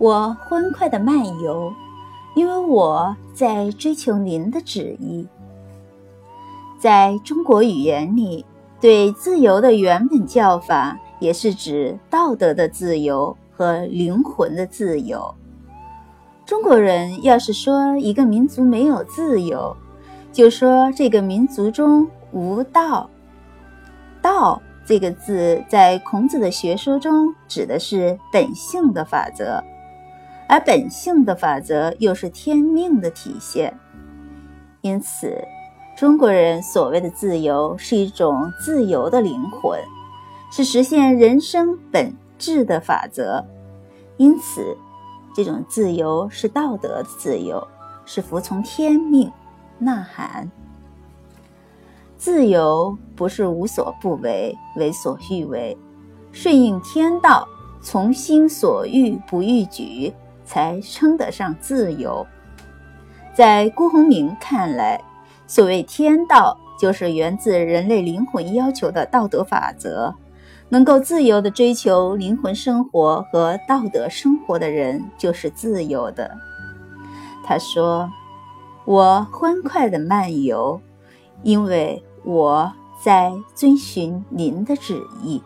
我欢快的漫游，因为我在追求您的旨意。在中国语言里，对自由的原本叫法也是指道德的自由和灵魂的自由。中国人要是说一个民族没有自由，就说这个民族中无道。道这个字在孔子的学说中指的是本性的法则，而本性的法则又是天命的体现，因此。中国人所谓的自由，是一种自由的灵魂，是实现人生本质的法则。因此，这种自由是道德的自由，是服从天命。呐喊：自由不是无所不为，为所欲为，顺应天道，从心所欲不逾矩，才称得上自由。在辜鸿铭看来。所谓天道，就是源自人类灵魂要求的道德法则。能够自由地追求灵魂生活和道德生活的人，就是自由的。他说：“我欢快地漫游，因为我在遵循您的旨意。”